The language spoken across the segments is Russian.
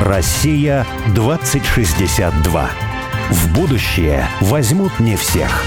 Россия 2062. В будущее возьмут не всех.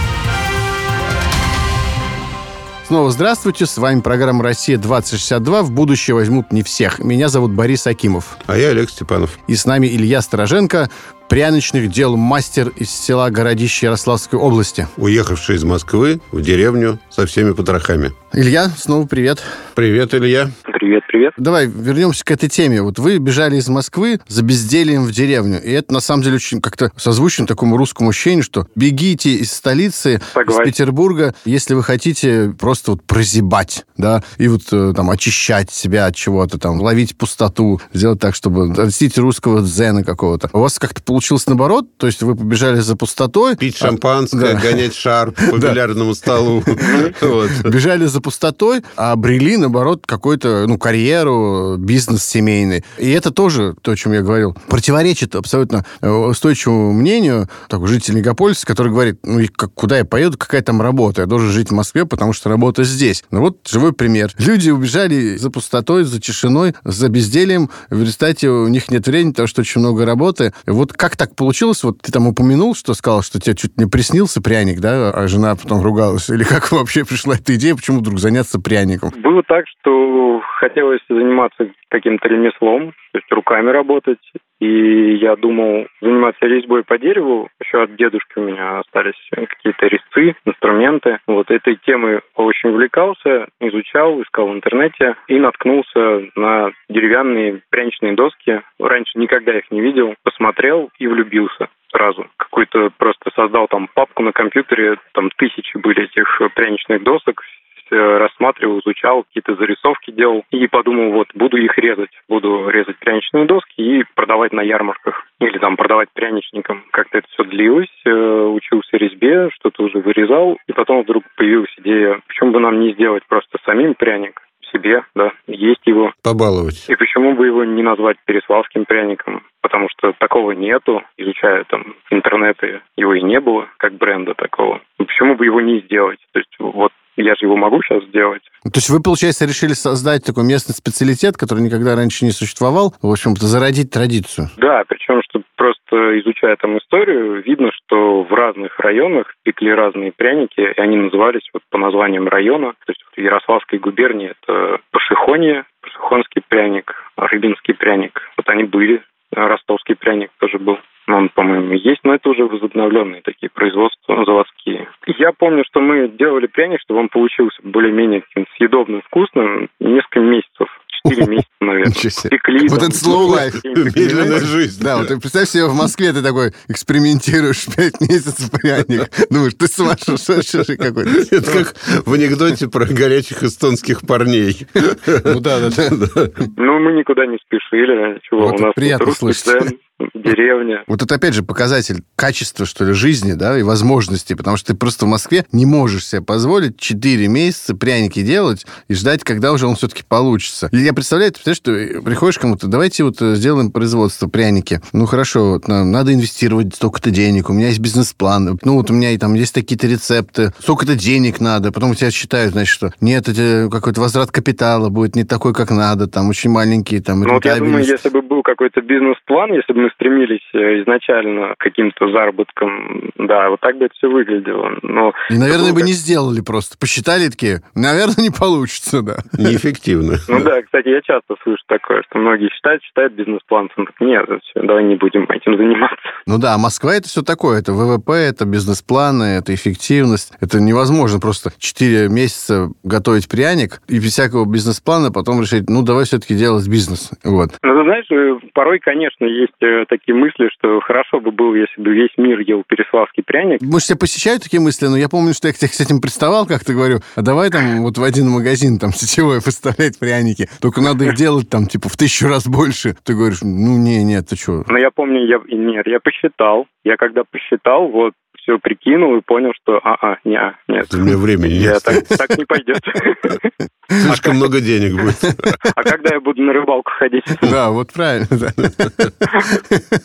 Снова здравствуйте, с вами программа «Россия-2062». В будущее возьмут не всех. Меня зовут Борис Акимов. А я Олег Степанов. И с нами Илья Стороженко, пряничных дел мастер из села Городище Ярославской области. Уехавший из Москвы в деревню со всеми потрохами. Илья, снова привет. Привет, Илья. Привет, привет. Давай вернемся к этой теме. Вот вы бежали из Москвы за бездельем в деревню. И это, на самом деле, очень как-то созвучно такому русскому ощущению, что бегите из столицы, Согласен. из Петербурга, если вы хотите просто вот прозябать, да, и вот э, там очищать себя от чего-то, там, ловить пустоту, сделать так, чтобы достичь русского дзена какого-то. У вас как-то получилось наоборот? То есть вы побежали за пустотой? Пить шампанское, да. гонять шар по бильярдному столу. Бежали за пустотой, а обрели, наоборот, какую-то, ну, карьеру, бизнес семейный. И это тоже, то, о чем я говорил, противоречит абсолютно э, устойчивому мнению такого жителя мегаполиса, который говорит, ну, куда я поеду, какая там работа? Я должен жить в Москве, потому что работа здесь. Ну, вот живой пример. Люди убежали за пустотой, за тишиной, за бездельем. В результате у них нет времени, потому что очень много работы. Вот как так получилось? Вот ты там упомянул, что сказал, что тебе чуть не приснился пряник, да, а жена потом ругалась. Или как вообще пришла эта идея, почему вдруг заняться пряником? Было так, что хотелось заниматься каким-то ремеслом, то есть руками работать. И я думал заниматься резьбой по дереву. Еще от дедушки у меня остались какие-то резцы, инструменты. Вот этой темой очень увлекался, изучал, искал в интернете и наткнулся на деревянные пряничные доски. Раньше никогда их не видел. Посмотрел и влюбился сразу. Какой-то просто создал там папку на компьютере, там тысячи были этих пряничных досок, рассматривал, изучал, какие-то зарисовки делал и подумал, вот, буду их резать. Буду резать пряничные доски и продавать на ярмарках. Или там продавать пряничникам. Как-то это все длилось, э, учился резьбе, что-то уже вырезал. И потом вдруг появилась идея, почему бы нам не сделать просто самим пряник себе, да, есть его. Побаловать. И почему бы его не назвать переславским пряником? Потому что такого нету. Изучая там интернеты, его и не было, как бренда такого. И почему бы его не сделать? То есть вот я же его могу сейчас сделать. То есть вы, получается, решили создать такой местный специалитет, который никогда раньше не существовал, в общем-то, зародить традицию. Да, причем, что просто изучая там историю, видно, что в разных районах пекли разные пряники, и они назывались вот по названиям района. То есть в Ярославской губернии это Пашихония, Пашихонский пряник, Рыбинский пряник. Вот они были. Ростовский пряник тоже был. Ну, Он, по-моему, есть, но это уже возобновленные такие производства заводские. Я помню, что мы делали пряник, чтобы он получился более-менее съедобным, вкусным, несколько месяцев. Четыре месяца, наверное. Пекли. Вот там, это slow life. Медленная жизнь. Да, вот ты представь себе в Москве ты такой экспериментируешь пять месяцев пряник. Думаешь, ты сумасшедший какой-то. Это как в анекдоте про горячих эстонских парней. Ну да, да, да. Ну, мы никуда не спешили. Чего, Вот у нас приятно слышать. Деревня. Вот это опять же показатель качества, что ли, жизни, да, и возможностей, потому что ты просто в Москве не можешь себе позволить 4 месяца пряники делать и ждать, когда уже он все-таки получится. Я представляю, ты что приходишь к кому-то, давайте вот э, сделаем производство пряники. Ну, хорошо, вот, нам надо инвестировать столько-то денег, у меня есть бизнес-план, ну, вот у меня и там есть такие-то рецепты, столько-то денег надо, потом у тебя считают, значит, что нет, это какой-то возврат капитала будет не такой, как надо, там, очень маленький, там, Ну, вот я думаю, если бы был какой-то бизнес-план, если бы мы стремились э, изначально к каким-то заработкам, да, вот так бы это все выглядело. Но И, наверное, бы было не сделали просто. Посчитали такие, наверное, не получится, да. Неэффективно. Ну да, кстати, я часто слышу такое, что многие считают, считают бизнес-план. Нет, давай не будем этим заниматься. Ну да, Москва это все такое. Это ВВП, это бизнес-планы, это эффективность. Это невозможно просто 4 месяца готовить пряник и без всякого бизнес-плана потом решить, ну давай все-таки делать бизнес. Вот. Ну, ты знаешь, э, порой, конечно, есть э, такие мысли, что хорошо бы было, если бы весь мир ел переславский пряник. Может, тебя посещают такие мысли, но я помню, что я к тебе с этим приставал, как ты говорю, а давай там вот в один магазин там сетевой поставлять пряники, только надо их делать там типа в тысячу раз больше. Ты говоришь, ну не, нет, ты что? Но я помню, я нет, я посчитал. Я когда посчитал, вот все прикинул и понял, что а-а, не, а, нет. У меня времени Я нет. так, так не пойдет. Слишком много денег будет. А когда я буду на рыбалку ходить? Да, вот правильно.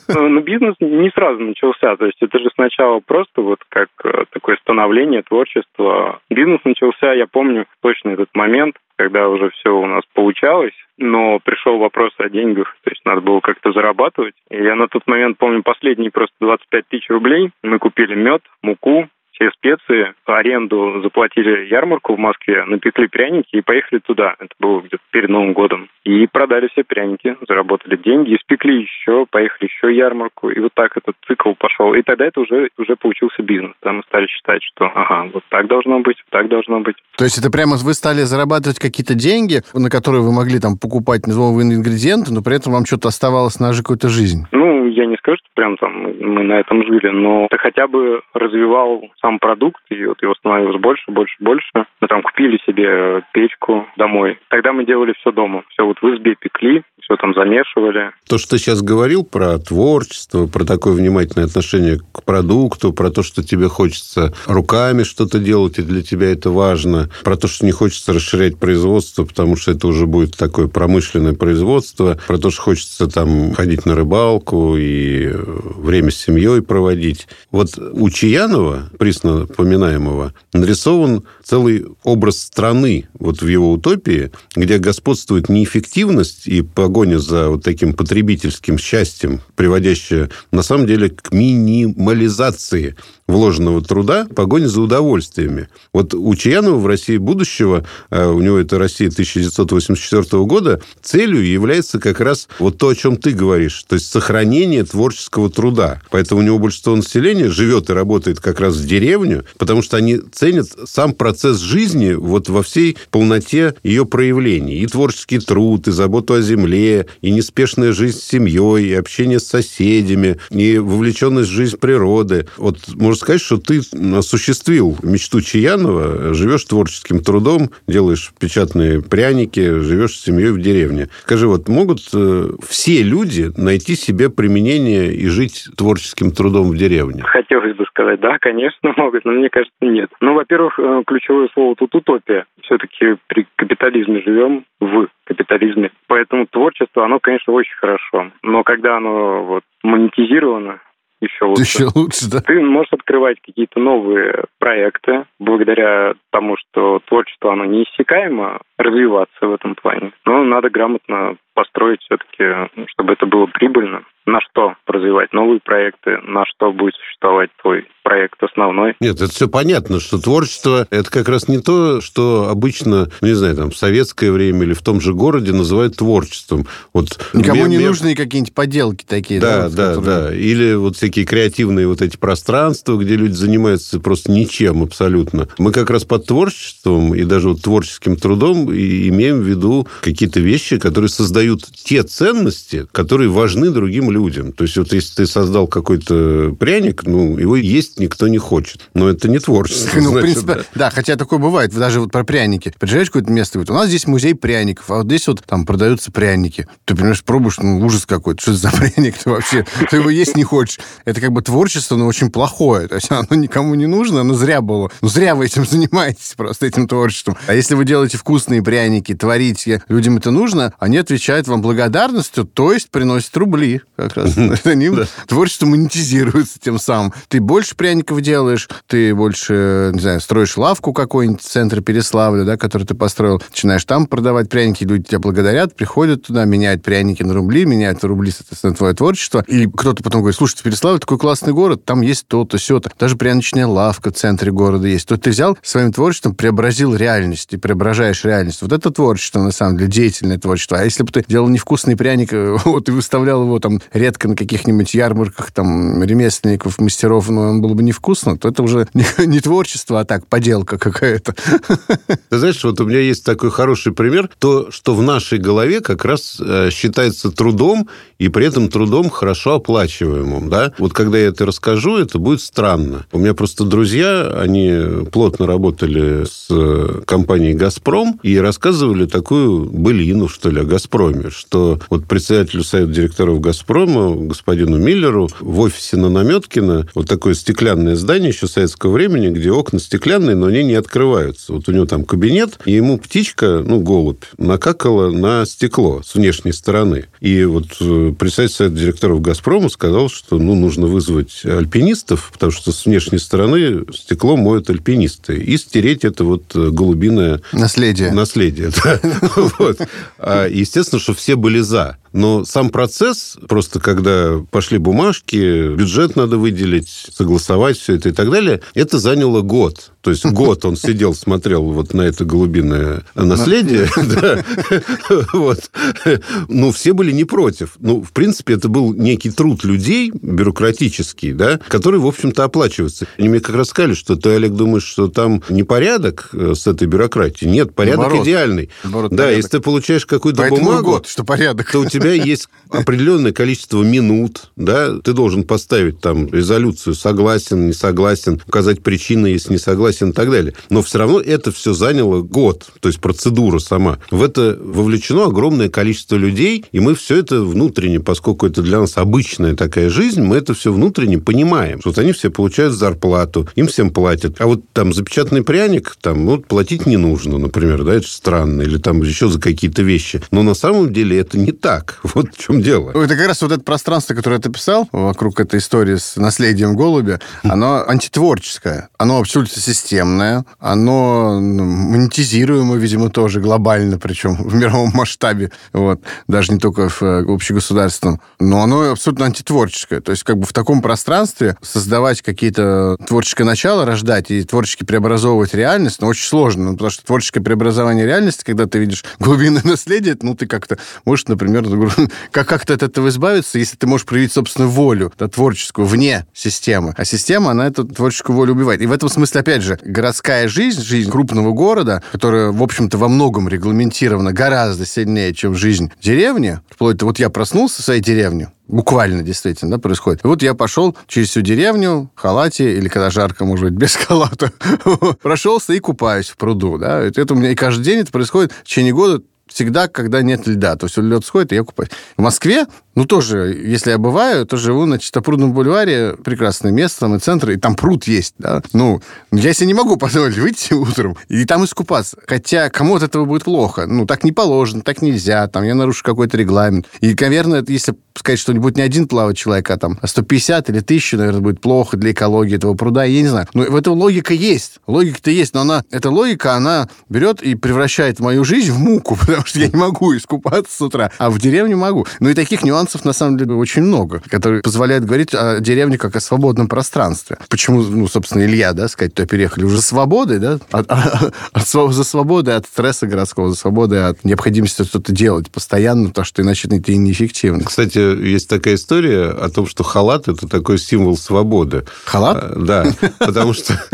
Ну, ну, бизнес не сразу начался. То есть это же сначала просто вот как э, такое становление, творчество. Бизнес начался, я помню точно этот момент, когда уже все у нас получалось, но пришел вопрос о деньгах, то есть надо было как-то зарабатывать. И я на тот момент помню последние просто 25 тысяч рублей. Мы купили мед, муку, все специи, аренду заплатили ярмарку в Москве, напекли пряники и поехали туда. Это было где-то перед Новым годом. И продали все пряники, заработали деньги, испекли еще, поехали еще ярмарку. И вот так этот цикл пошел. И тогда это уже, уже получился бизнес. Там мы стали считать, что ага, вот так должно быть, так должно быть. То есть это прямо вы стали зарабатывать какие-то деньги, на которые вы могли там покупать новые ингредиенты, но при этом вам что-то оставалось на какую-то жизнь? Ну, я не скажу, что прям там мы на этом жили, но ты хотя бы развивал сам продукт, и вот его становилось больше, больше, больше. Мы там купили себе печку домой. Тогда мы делали все дома. Все вот в избе пекли, все там замешивали. То, что ты сейчас говорил про творчество, про такое внимательное отношение к продукту, про то, что тебе хочется руками что-то делать, и для тебя это важно, про то, что не хочется расширять производство, потому что это уже будет такое промышленное производство, про то, что хочется там ходить на рыбалку и э, время с семьей проводить. Вот у Чаянова, присно поминаемого, нарисован целый образ страны вот в его утопии, где господствует неэффективность и погоня за вот таким потребительским счастьем, приводящая на самом деле к минимализации вложенного труда, погоня за удовольствиями. Вот у Чаянова в России будущего, а у него это Россия 1984 года, целью является как раз вот то, о чем ты говоришь, то есть сохранение творческого труда. Поэтому у него большинство населения живет и работает как раз в деревню, потому что они ценят сам процесс жизни вот во всей полноте ее проявлений. И творческий труд, и заботу о земле, и неспешная жизнь с семьей, и общение с соседями, и вовлеченность в жизнь природы. Вот можно сказать, что ты осуществил мечту Чаянова, живешь творческим трудом, делаешь печатные пряники, живешь с семьей в деревне. Скажи, вот могут э, все люди найти себе применение и жить творческим трудом в деревне? Хотелось бы сказать, да, конечно, могут, но мне кажется, нет. Ну, во-первых, э, ключевое слово тут утопия. Все-таки при капитализме живем в капитализме. Поэтому творчество, оно, конечно, очень хорошо. Но когда оно вот монетизировано, еще лучше. Еще лучше, да? Ты можешь открывать какие-то новые проекты благодаря тому, что творчество, оно неиссякаемо, развиваться в этом плане. Но надо грамотно построить все-таки, чтобы это было прибыльно. На что развивать новые проекты, на что будет существовать твой проект основной. Нет, это все понятно, что творчество – это как раз не то, что обычно, ну, не знаю, там, в советское время или в том же городе называют творчеством. Вот Никому мне- не нужны какие-нибудь поделки такие, Да, вот, да, которые- да. Или вот всякие креативные вот эти пространства, где люди занимаются просто ничем абсолютно. Мы как раз под творчеством и даже вот творческим трудом и имеем в виду какие-то вещи, которые создают те ценности, которые важны другим людям. То есть вот если ты создал какой-то пряник, ну, его есть никто не хочет. Но это не творчество. Ну, в значит, принципе, да. да. хотя такое бывает, даже вот про пряники. Приезжаешь в какое-то место, говорит, у нас здесь музей пряников, а вот здесь вот там продаются пряники. Ты, понимаешь, пробуешь, ну, ужас какой-то, что это за пряник ты вообще? Ты его есть не хочешь. Это как бы творчество, но очень плохое. То есть оно никому не нужно, оно зря было. Ну, зря вы этим занимаетесь просто, этим творчеством. А если вы делаете вкусные пряники, творите, людям это нужно, они отвечают вам благодарностью, то есть приносят рубли как раз. Они творчество монетизируется тем самым. Ты больше пряников делаешь, ты больше, не знаю, строишь лавку какой-нибудь в центре Переславля, да, который ты построил, начинаешь там продавать пряники, люди тебя благодарят, приходят туда, меняют пряники на рубли, меняют на рубли, соответственно, твое творчество. И кто-то потом говорит, слушайте, Переславль такой классный город, там есть то-то, все-то. Даже пряничная лавка в центре города есть. То ты взял своим творчеством, преобразил реальность, ты преображаешь реальность. Вот это творчество, на самом деле, деятельное творчество. А если бы ты делал невкусный пряник, э, вот, и выставлял его там редко на каких-нибудь ярмарках, там, ремесленников, мастеров, но он было бы невкусно, то это уже не, творчество, а так, поделка какая-то. Ты знаешь, вот у меня есть такой хороший пример. То, что в нашей голове как раз э, считается трудом, и при этом трудом хорошо оплачиваемым. Да? Вот когда я это расскажу, это будет странно. У меня просто друзья, они плотно работали с э, компанией «Газпром» и рассказывали такую былину, что ли, о «Газпроме», что вот председателю совета директоров «Газпрома», господину Миллеру, в офисе на Наметкина вот такое стеклянное стеклянное здание еще советского времени, где окна стеклянные, но они не открываются. Вот у него там кабинет, и ему птичка, ну, голубь, накакала на стекло с внешней стороны. И вот э, представитель совета директоров «Газпрома» сказал, что ну, нужно вызвать альпинистов, потому что с внешней стороны стекло моют альпинисты, и стереть это вот э, голубиное... Наследие. Наследие, да. А, естественно, что все были за. Но сам процесс, просто когда пошли бумажки, бюджет надо выделить, согласовать все это и так далее, это заняло год. То есть год он сидел, смотрел вот на это голубиное наследие. Вот. Ну, все были не против. Ну, в принципе, это был некий труд людей, бюрократический, да, который, в общем-то, оплачивается. Они мне как раз сказали, что ты, Олег, думаешь, что там непорядок э, с этой бюрократией. Нет, порядок идеальный. Да, если ты получаешь какую-то бумагу, что порядок. то у тебя есть определенное количество минут, да, ты должен поставить там резолюцию согласен, не согласен, указать причины, если не согласен и так далее. Но все равно это все заняло год, то есть процедура сама. В это вовлечено огромное количество людей, и мы все это внутренне, поскольку это для нас обычная такая жизнь, мы это все внутренне понимаем. Вот они все получают зарплату, им всем платят. А вот там запечатанный пряник, там, вот платить не нужно, например, да, это странно, или там еще за какие-то вещи. Но на самом деле это не так. Вот в чем дело. Это как раз вот это пространство, которое ты писал вокруг этой истории с наследием голубя, оно антитворческое, оно абсолютно системное, оно ну, монетизируемое, видимо, тоже глобально, причем в мировом масштабе, вот, даже не только в э, общегосударственном, но оно абсолютно антитворческое. То есть как бы в таком пространстве создавать какие-то творческое начало, рождать и творчески преобразовывать реальность, ну, очень сложно, ну, потому что творческое преобразование реальности, когда ты видишь глубинное наследие, ну, ты как-то можешь, например, как как-то от этого избавиться, если ты можешь проявить собственную волю, да, творческую, вне системы. А система, она эту творческую волю убивает. И в этом смысле, опять же, городская жизнь, жизнь крупного города, которая, в общем-то, во многом регламентирована гораздо сильнее, чем жизнь деревни, вплоть до вот я проснулся в своей деревне, Буквально, действительно, да, происходит. вот я пошел через всю деревню в халате, или когда жарко, может быть, без халата, прошелся и купаюсь в пруду, да. Это у меня и каждый день это происходит в течение года всегда, когда нет льда. То есть лед сходит, и я купаюсь. В Москве ну, тоже, если я бываю, то живу на Чистопрудном бульваре, прекрасное место, самый центр, и там пруд есть, да. Ну, я себе не могу позволить выйти утром и там искупаться. Хотя кому от этого будет плохо. Ну, так не положено, так нельзя, там я нарушу какой-то регламент. И, наверное, если сказать, что будет не один плавать человек, а там 150 или 1000, наверное, будет плохо для экологии этого пруда, я не знаю. Но в этом логика есть. Логика-то есть, но она, эта логика, она берет и превращает мою жизнь в муку, потому что я не могу искупаться с утра, а в деревне могу. Ну и таких нюансов на самом деле, очень много, которые позволяют говорить о деревне как о свободном пространстве. Почему, ну, собственно, Илья, да, сказать, то переехали уже свободой, да, от, от, от, за свободой от стресса городского, за свободой от необходимости что-то делать постоянно, потому что иначе ты неэффективно. Кстати, есть такая история о том, что халат – это такой символ свободы. Халат? А, да, потому что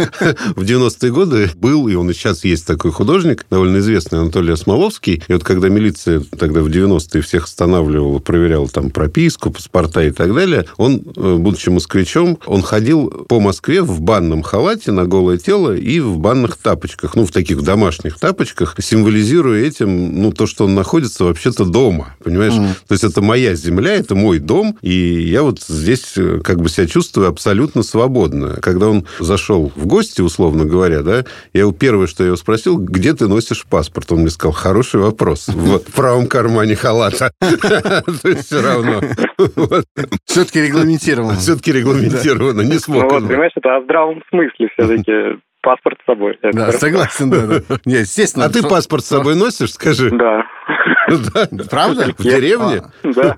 в 90-е годы был, и он и сейчас есть такой художник, довольно известный Анатолий Осмоловский. И вот когда милиция тогда в 90-е всех останавливала, проверяла там прописку, паспорта и так далее, он, э, будучи москвичом, он ходил по Москве в банном халате на голое тело и в банных тапочках, ну, в таких домашних тапочках, символизируя этим, ну, то, что он находится вообще-то дома, понимаешь? Mm. То есть это моя земля, это мой дом, и я вот здесь э, как бы себя чувствую абсолютно свободно. Когда он зашел в гости, условно говоря, да, я его первое, что я его спросил, где ты носишь паспорт? Он мне сказал, хороший вопрос. В правом кармане халата. То есть все равно. Все-таки регламентировано. Все-таки регламентировано, не смог. Ну, понимаешь, это о здравом смысле все-таки паспорт с собой. Да, согласен, да. да. Не, естественно. А ты паспорт с собой носишь, скажи? Да. Правда? В деревне? А. Да.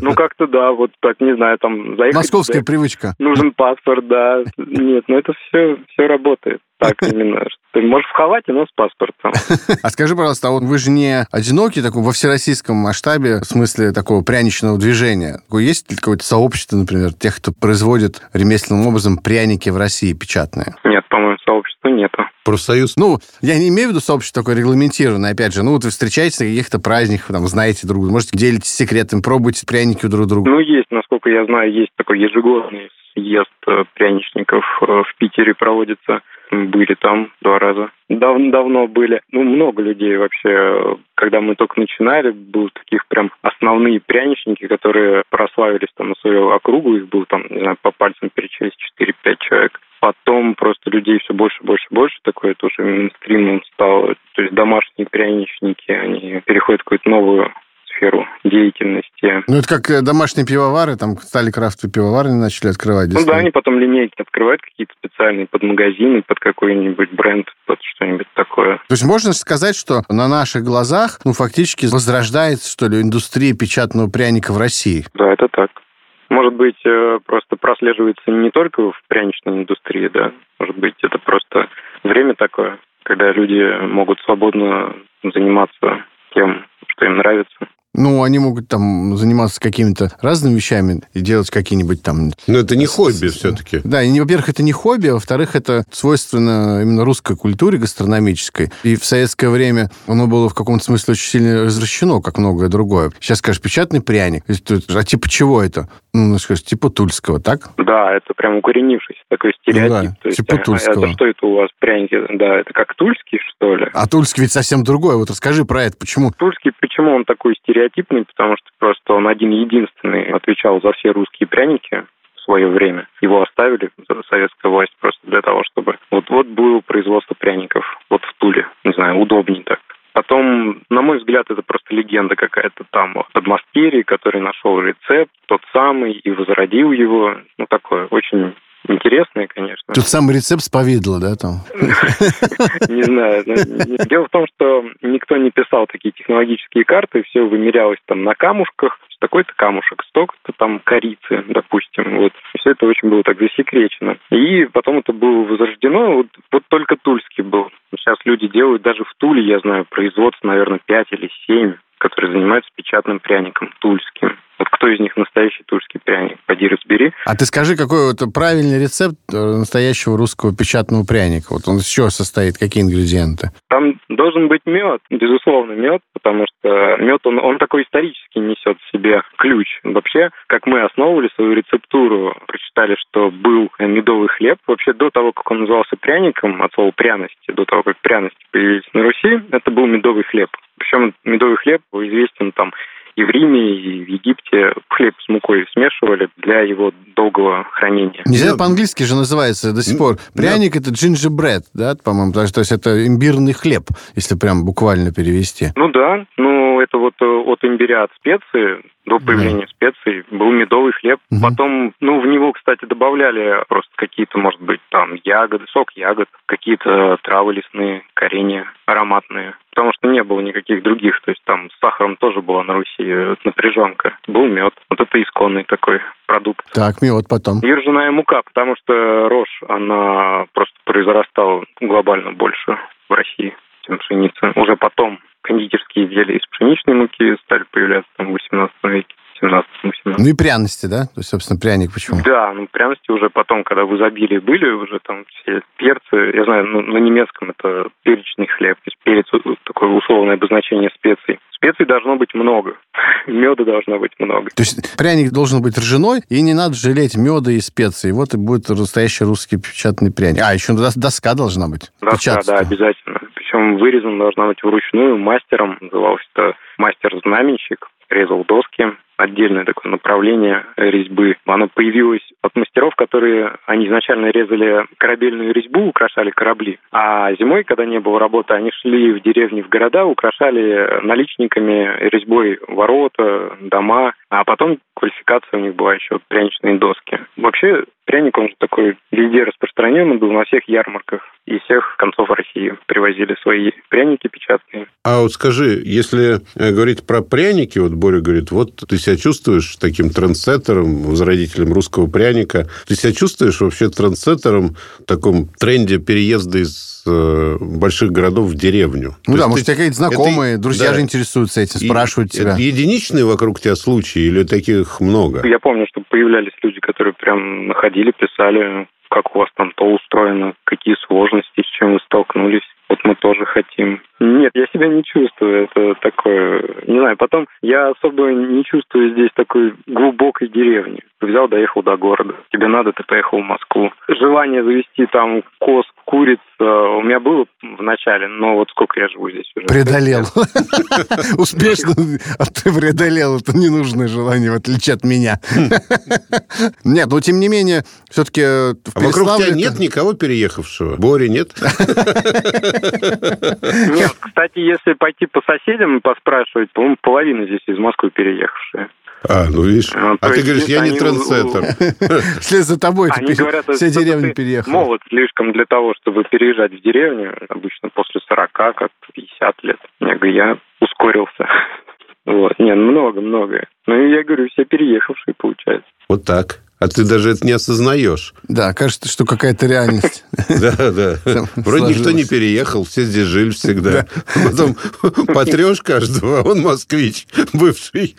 Ну, как-то да, вот так, не знаю, там заехать... Московская привычка. Нужен паспорт, да. Нет, ну это все, все работает. Так именно. Ты можешь в халате, но с паспортом. А скажи, пожалуйста, а вот вы же не одиноки такой во всероссийском масштабе, в смысле такого пряничного движения? Есть ли какое-то сообщество, например, тех, кто производит ремесленным образом пряники в России печатные? Нет, по-моему, сообщества нету. Профсоюз? Ну, я не имею в виду сообщество такое регламентированное, опять же. Ну, вот вы встречаетесь на каких-то праздниках, там, знаете друг друга, можете делитесь секретами, пробуйте пряники у друг друга. Ну, есть, насколько я знаю, есть такой ежегодный съезд э, пряничников э, в Питере проводится были там два раза. Дав давно были. Ну, много людей вообще. Когда мы только начинали, был таких прям основные пряничники, которые прославились там на свою округу. Их было там, не знаю, по пальцам перечислить 4-5 человек. Потом просто людей все больше, больше, больше. Такое тоже мейнстримом стало. То есть домашние пряничники, они переходят в какую-то новую сферу деятельности. Ну, это как э, домашние пивовары, там стали крафтовые пивовары начали открывать. Ну да, они потом линейки открывают какие-то специальные под магазины, под какой-нибудь бренд, под что-нибудь такое. То есть можно сказать, что на наших глазах, ну, фактически возрождается, что ли, индустрия печатного пряника в России? Да, это так. Может быть, э, просто прослеживается не только в пряничной индустрии, да. Может быть, это просто время такое, когда люди могут свободно заниматься тем, что им нравится. Ну, они могут там заниматься какими-то разными вещами и делать какие-нибудь там... Но это не хобби все-таки. Да, и, во-первых, это не хобби, а во-вторых, это свойственно именно русской культуре гастрономической. И в советское время оно было в каком-то смысле очень сильно развращено, как многое другое. Сейчас, скажешь, печатный пряник. А типа чего это? Ну, скажешь, типа тульского, так? Да, это прям укоренившийся такой стереотип. Ну, да, То типа есть, тульского. Это что это у вас пряники? Да, это как тульский, что ли? А тульский ведь совсем другой. Вот расскажи про это. Почему? Тульский, почему он такой стереотип? стереотипный, потому что просто он один-единственный отвечал за все русские пряники в свое время. Его оставили, советская власть, просто для того, чтобы... Вот-вот было производство пряников вот в Туле. Не знаю, удобнее так. Потом, на мой взгляд, это просто легенда какая-то там подмастерье, который нашел рецепт, тот самый, и возродил его. Ну, такое очень интересное, конечно. Тут самый рецепт с повидла, да, там? Не знаю. Дело в том, что никто не писал такие технологические карты, все вымерялось там на камушках, такой-то камушек, столько-то там корицы, допустим. Вот. Все это очень было так засекречено. И потом это было возрождено, вот, вот только Тульский был. Сейчас люди делают, даже в Туле, я знаю, производство, наверное, 5 или 7 которые занимаются печатным пряником, тульским. Вот кто из них настоящий тульский пряник? Поди разбери. А ты скажи, какой вот правильный рецепт э, настоящего русского печатного пряника? Вот он из чего состоит? Какие ингредиенты? Там должен быть мед, безусловно, мед, потому что мед, он, он такой исторически несет в себе ключ. Вообще, как мы основывали свою рецептуру, прочитали, что был медовый хлеб. Вообще, до того, как он назывался пряником, от слова пряности, до того, как пряности появились на Руси, это был медовый хлеб. Причем медовый хлеб известен там и в Риме, и в Египте хлеб с мукой смешивали для его долгого хранения. Нельзя по-английски же называется до сих пор. Пряник это gingerbread, да, по-моему, то есть это имбирный хлеб, если прям буквально перевести. Ну да, ну это вот э, от имбиря от специи до появления да. специй был медовый хлеб. Угу. Потом, ну, в него, кстати, добавляли просто какие-то, может быть, там ягоды, сок ягод, какие-то травы лесные, коренья ароматные. Потому что не было никаких других. То есть там с сахаром тоже была на Руси напряженка. Был мед. Вот это исконный такой продукт. Так, мед потом. И ржаная мука, потому что рожь, она просто произрастала глобально больше в России, чем пшеница. Уже потом кондитерские изделия из пшеничной муки стали появляться там, в 18 веке. 17 18 Ну и пряности, да? То есть, собственно, пряник почему? Да, ну пряности уже потом, когда в изобилии были, уже там все перцы, я знаю, ну, на немецком это перечный хлеб, то есть перец такое условное обозначение специй. Специй должно быть много, меда должно быть много. То есть пряник должен быть ржаной, и не надо жалеть меда и специй. Вот и будет настоящий русский печатный пряник. А, еще доска должна быть. Доска, да, обязательно. Причем вырезан должна быть вручную мастером, назывался это мастер-знаменщик, резал доски, отдельное такое направление резьбы. Оно появилось от мастеров, которые они изначально резали корабельную резьбу, украшали корабли. А зимой, когда не было работы, они шли в деревни, в города, украшали наличниками резьбой ворота, дома. А потом квалификация у них была еще пряничные доски. Вообще пряник, он же такой везде распространенный был на всех ярмарках и всех концов России привозили свои пряники печатные. А вот скажи, если э, говорить про пряники, вот Боря говорит, вот ты себя чувствуешь таким трендсеттером, возродителем русского пряника, ты себя чувствуешь вообще трендсеттером в таком тренде переезда из э, больших городов в деревню? Ну То да, может, ты, какие-то знакомые, это, друзья да, же интересуются этим, спрашивают тебя. Это единичные вокруг тебя случаи или таких много? Я помню, что появлялись люди, которые прям находили, писали, как у вас там то устроено, какие сложности, с чем вы столкнулись. Вот мы тоже хотим. Нет, я себя не чувствую. Это такое... Не знаю, потом я особо не чувствую здесь такой глубокой деревни. Взял, доехал до города. Тебе надо, ты поехал в Москву. Желание завести там коз, куриц у меня было в начале, но вот сколько я живу здесь уже. Преодолел. Успешно а ты преодолел это ненужное желание, в отличие от меня. Нет, но тем не менее, все-таки а Вокруг тебя нет никого переехавшего? Бори нет? Нет, кстати, если пойти по соседям и поспрашивать, по-моему, половина здесь из Москвы переехавшие. А, ну видишь. А, а ты говоришь, я не трендсеттер. Вслед за тобой они говорят, все деревни переехали. Молод слишком для того, чтобы переезжать в деревню, обычно после 40, как 50 лет. Я говорю, я ускорился. Вот, не, много-много. Ну, я говорю, все переехавшие, получается. Вот так. А ты даже это не осознаешь. Да, кажется, что какая-то реальность. Да, да. Вроде никто не переехал, все здесь жили всегда. Потом потрешь каждого, а он москвич, бывший.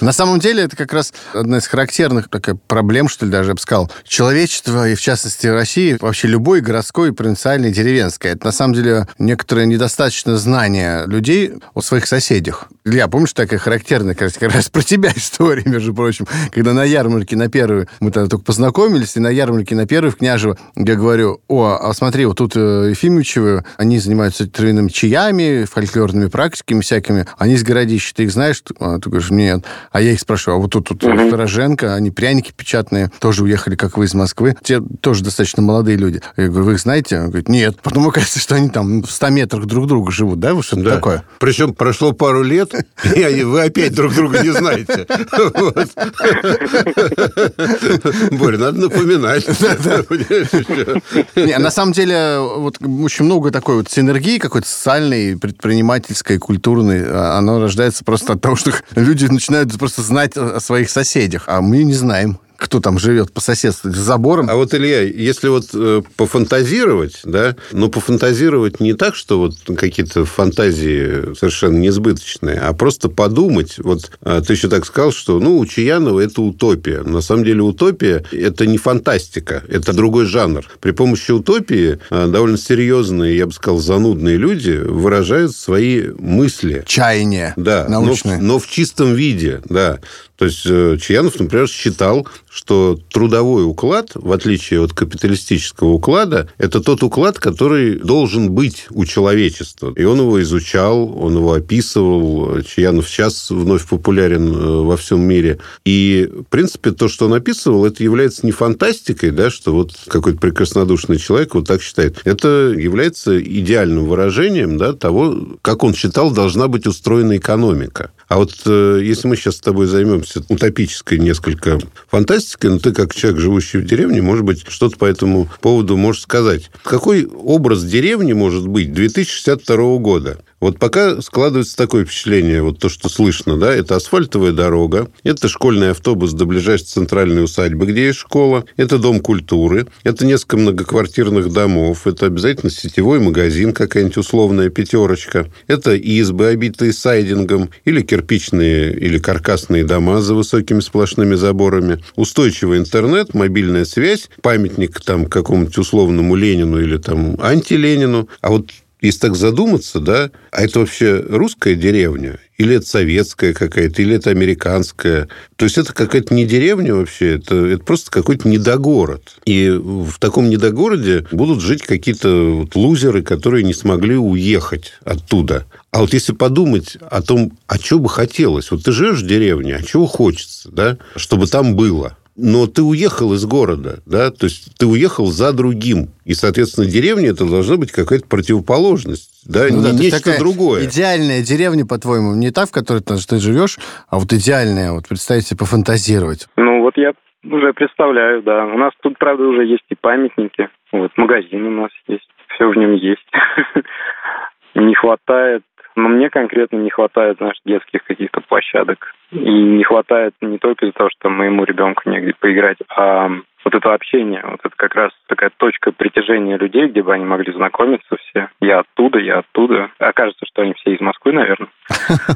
На самом деле, это как раз одна из характерных такая проблем, что ли, даже я бы сказал, человечества, и в частности России, вообще любой городской, провинциальной, деревенской. Это на самом деле некоторое недостаточное знание людей о своих соседях. Илья, помнишь, такая характерная как раз про тебя история, между прочим, когда на ярмарке ярмарке на первую, мы тогда только познакомились, и на ярмарке на первую в Княжево я говорю, о, а смотри, вот тут э, Ефимовичевы, они занимаются травяными чаями, фольклорными практиками всякими, они из городища, ты их знаешь? А, ты говоришь, нет. А я их спрашиваю, а вот тут, тут mm-hmm. Они пряники печатные, тоже уехали, как вы, из Москвы. Те тоже достаточно молодые люди. Я говорю, вы их знаете? Он говорит, нет. Потом оказывается, что они там в 100 метрах друг друга живут, да? Вот что-то да. такое. Причем прошло пару лет, и вы опять друг друга не знаете. Боря, надо напоминать. Не, на самом деле, вот очень много такой вот синергии какой-то социальной, предпринимательской, культурной. А, оно рождается просто от того, что люди начинают просто знать о своих соседях, а мы не знаем кто там живет по соседству, с забором. А вот, Илья, если вот э, пофантазировать, да, но пофантазировать не так, что вот какие-то фантазии совершенно несбыточные, а просто подумать, вот э, ты еще так сказал, что, ну, у Чаянова это утопия. На самом деле утопия – это не фантастика, это другой жанр. При помощи утопии э, довольно серьезные, я бы сказал, занудные люди выражают свои мысли. Чаяния да, научные. Но, но в чистом виде, да. То есть э, Чаянов, например, считал, что трудовой уклад, в отличие от капиталистического уклада, это тот уклад, который должен быть у человечества. И он его изучал, он его описывал. Чаянов сейчас вновь популярен э, во всем мире. И, в принципе, то, что он описывал, это является не фантастикой, да, что вот какой-то прекраснодушный человек вот так считает. Это является идеальным выражением да, того, как он считал, должна быть устроена экономика. А вот э, если мы сейчас с тобой займемся утопической несколько фантастикой, но ты как человек, живущий в деревне, может быть, что-то по этому поводу можешь сказать. Какой образ деревни может быть 2062 года? Вот пока складывается такое впечатление, вот то, что слышно, да, это асфальтовая дорога, это школьный автобус до ближайшей центральной усадьбы, где есть школа, это дом культуры, это несколько многоквартирных домов, это обязательно сетевой магазин, какая-нибудь условная пятерочка, это избы, обитые сайдингом, или кирпичные, или каркасные дома за высокими сплошными заборами, устойчивый интернет, мобильная связь, памятник там какому-нибудь условному Ленину или там антиленину, а вот если так задуматься, да, а это вообще русская деревня? Или это советская какая-то, или это американская? То есть это какая-то не деревня вообще, это, это просто какой-то недогород. И в таком недогороде будут жить какие-то вот лузеры, которые не смогли уехать оттуда. А вот если подумать о том, а что бы хотелось, вот ты живешь в деревне, а чего хочется, да, чтобы там было – но ты уехал из города, да, то есть ты уехал за другим. И, соответственно, деревня это должна быть какая-то противоположность, да, ну, не, да нечто другое. Идеальная деревня, по-твоему, не та, в которой ты, ты живешь, а вот идеальная, вот представить себе, пофантазировать. Ну, вот я уже представляю, да. У нас тут, правда, уже есть и памятники. Вот, магазин у нас есть. Все в нем есть. Не хватает но мне конкретно не хватает, знаешь, детских каких-то площадок. И не хватает не только из-за того, что моему ребенку негде поиграть, а вот это общение, вот это как раз такая точка притяжения людей, где бы они могли знакомиться все. Я оттуда, я оттуда. Окажется, что они все из Москвы, наверное.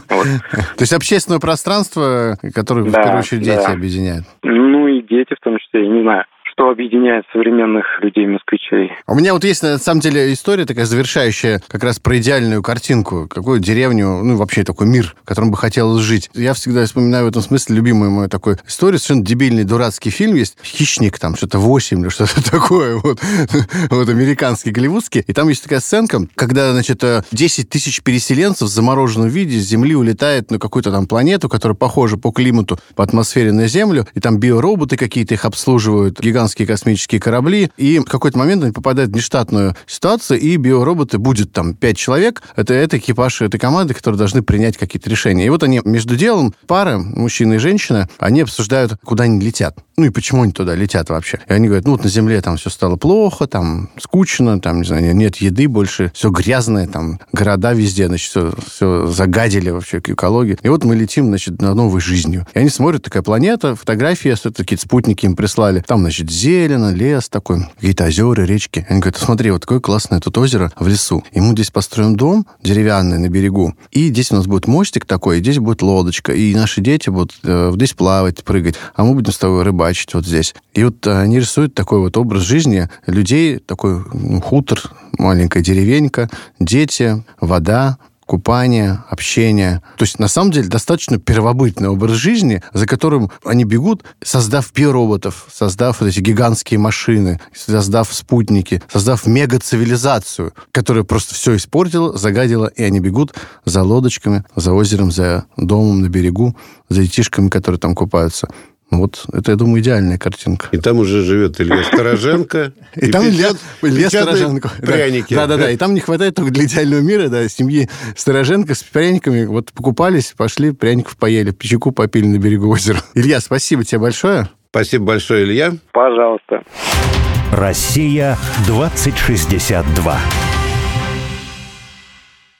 То есть общественное пространство, которое, в первую очередь, дети объединяют. Ну и дети в том числе, я не знаю что объединяет современных людей-москвичей. У меня вот есть, на самом деле, история такая завершающая как раз про идеальную картинку, какую деревню, ну, вообще такой мир, в котором бы хотелось жить. Я всегда вспоминаю в этом смысле любимую мою такую историю, совершенно дебильный, дурацкий фильм есть, «Хищник», там что-то 8 или что-то такое, вот, вот американский, голливудский. И там есть такая сценка, когда, значит, 10 тысяч переселенцев в замороженном виде с Земли улетает на какую-то там планету, которая похожа по климату, по атмосфере на Землю, и там биороботы какие-то их обслуживают, гигантские космические корабли, и в какой-то момент они попадают в нештатную ситуацию, и биороботы будет там 5 человек, это, это экипаж этой команды, которые должны принять какие-то решения. И вот они между делом, пара, мужчина и женщина, они обсуждают, куда они летят. Ну и почему они туда летят вообще. И они говорят, ну вот на Земле там все стало плохо, там скучно, там, не знаю, нет еды больше, все грязное, там города везде, значит, все, все загадили вообще к экологии. И вот мы летим, значит, на новой жизнью. И они смотрят, такая планета, фотографии, какие-то спутники им прислали. Там, значит, зелено, лес такой, какие-то озера, речки. Они говорят, смотри, вот такое классное тут озеро в лесу. И мы здесь построим дом деревянный на берегу. И здесь у нас будет мостик такой, и здесь будет лодочка. И наши дети будут э, здесь плавать, прыгать. А мы будем с тобой рыбачить вот здесь. И вот э, они рисуют такой вот образ жизни людей, такой ну, хутор, маленькая деревенька, дети, вода, купание, общение. То есть, на самом деле, достаточно первобытный образ жизни, за которым они бегут, создав биороботов, создав вот эти гигантские машины, создав спутники, создав мега-цивилизацию, которая просто все испортила, загадила, и они бегут за лодочками, за озером, за домом на берегу, за детишками, которые там купаются. Вот это, я думаю, идеальная картинка. И там уже живет Илья Стороженко. И там Илья Стороженко. Пряники. Да-да-да. И там не хватает только для идеального мира, да, семьи Стороженко с пряниками. Вот покупались, пошли, пряников поели, печеку попили на берегу озера. Илья, спасибо тебе большое. Спасибо большое, Илья. Пожалуйста. Россия 2062.